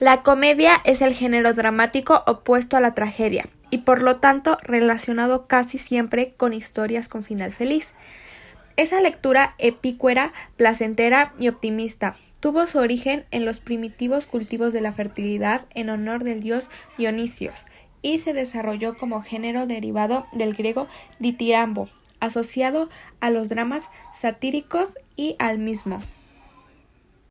La comedia es el género dramático opuesto a la tragedia, y por lo tanto relacionado casi siempre con historias con final feliz. Esa lectura epícuera, placentera y optimista tuvo su origen en los primitivos cultivos de la fertilidad en honor del dios Dionisios y se desarrolló como género derivado del griego ditirambo, asociado a los dramas satíricos y al mismo.